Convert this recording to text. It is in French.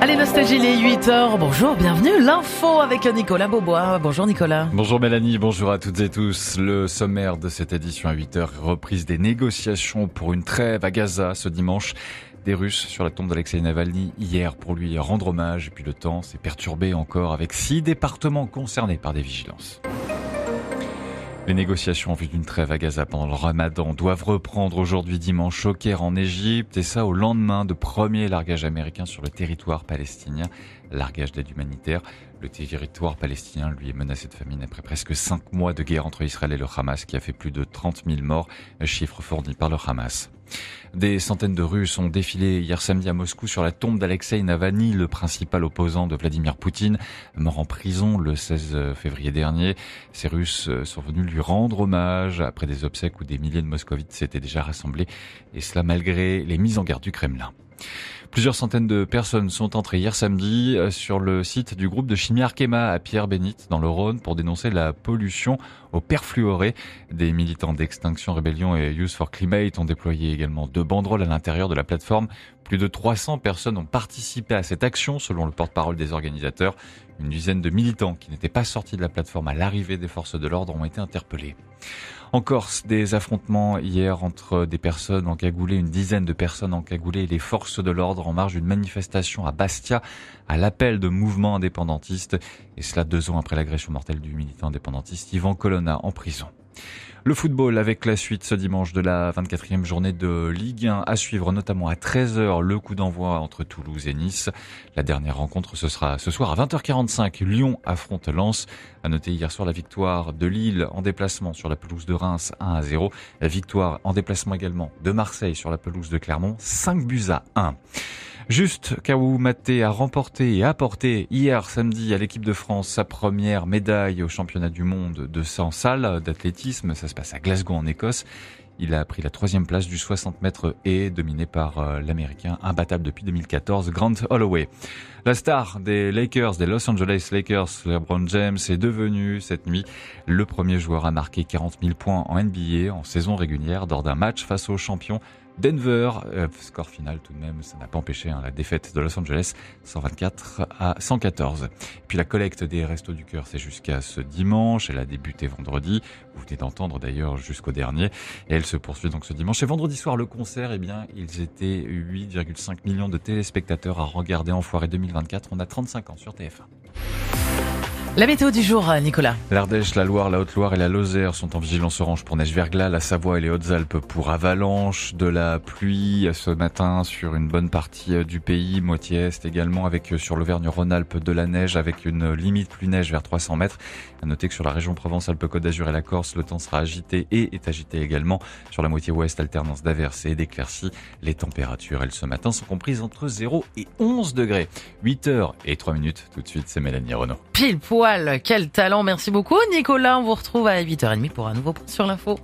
Allez, Nostalgie, les 8h. Bonjour, bienvenue. L'info avec Nicolas Beaubois. Bonjour Nicolas. Bonjour Mélanie, bonjour à toutes et tous. Le sommaire de cette édition à 8h, reprise des négociations pour une trêve à Gaza ce dimanche. Des Russes sur la tombe d'Alexei Navalny hier pour lui rendre hommage. Et puis le temps s'est perturbé encore avec six départements concernés par des vigilances. Les négociations en vue d'une trêve à Gaza pendant le ramadan doivent reprendre aujourd'hui dimanche au Caire en Égypte et ça au lendemain de premier largage américain sur le territoire palestinien, largage d'aide humanitaire. Le territoire palestinien lui est menacé de famine après presque cinq mois de guerre entre Israël et le Hamas qui a fait plus de 30 000 morts, chiffre fourni par le Hamas. Des centaines de Russes ont défilé hier samedi à Moscou sur la tombe d'Alexei Navalny, le principal opposant de Vladimir Poutine, mort en prison le 16 février dernier. Ces Russes sont venus lui rendre hommage après des obsèques où des milliers de moscovites s'étaient déjà rassemblés, et cela malgré les mises en garde du Kremlin. Plusieurs centaines de personnes sont entrées hier samedi euh, sur le site du groupe de chimie Arkema à Pierre-Bénite dans le Rhône pour dénoncer la pollution au perfluoré. Des militants d'Extinction Rébellion et Youth for Climate ont déployé également deux banderoles à l'intérieur de la plateforme. Plus de 300 personnes ont participé à cette action selon le porte-parole des organisateurs. Une dizaine de militants qui n'étaient pas sortis de la plateforme à l'arrivée des forces de l'ordre ont été interpellés. En Corse, des affrontements hier entre des personnes encagoulées, une dizaine de personnes encagoulées et les forces de l'ordre en marge d'une manifestation à Bastia à l'appel de mouvements indépendantistes. Et cela deux ans après l'agression mortelle du militant indépendantiste Yvan Colonna en prison. Le football avec la suite ce dimanche de la 24e journée de Ligue 1 à suivre notamment à 13h le coup d'envoi entre Toulouse et Nice. La dernière rencontre ce sera ce soir à 20h45. Lyon affronte Lens. À noter hier soir la victoire de Lille en déplacement sur la pelouse de Reims 1 à 0. La victoire en déplacement également de Marseille sur la pelouse de Clermont 5 buts à 1. Juste, Kaou Maté a remporté et apporté hier samedi à l'équipe de France sa première médaille au championnat du monde de 100 salles d'athlétisme. Ça se passe à Glasgow en Écosse. Il a pris la troisième place du 60 mètres et dominé par euh, l'américain imbattable depuis 2014, Grant Holloway. La star des Lakers, des Los Angeles Lakers, LeBron James, est devenu cette nuit le premier joueur à marquer 40 000 points en NBA en saison régulière lors d'un match face aux champions Denver, euh, score final tout de même, ça n'a pas empêché hein, la défaite de Los Angeles, 124 à 114. Puis la collecte des Restos du Cœur, c'est jusqu'à ce dimanche, elle a débuté vendredi, vous venez d'entendre d'ailleurs jusqu'au dernier, et elle se poursuit donc ce dimanche. Et vendredi soir, le concert, eh bien, ils étaient 8,5 millions de téléspectateurs à regarder en foirée 2024, on a 35 ans sur TF1. La météo du jour, Nicolas. L'Ardèche, la Loire, la Haute-Loire et la Lozère sont en vigilance orange pour neige verglas, la Savoie et les Hautes-Alpes pour avalanche, de la pluie ce matin sur une bonne partie euh, du pays, moitié est également avec euh, sur l'Auvergne-Rhône-Alpes de la neige avec une limite plus neige vers 300 mètres. À noter que sur la région Provence-Alpes-Côte d'Azur et la Corse, le temps sera agité et est agité également. Sur la moitié ouest, alternance d'averses et d'éclaircies. Les températures, elles, ce matin, sont comprises entre 0 et 11 degrés. 8 heures et 3 minutes. Tout de suite, c'est Mélanie Renaud. Pile poil quel talent. Merci beaucoup Nicolas. On vous retrouve à 8h30 pour un nouveau point sur l'info.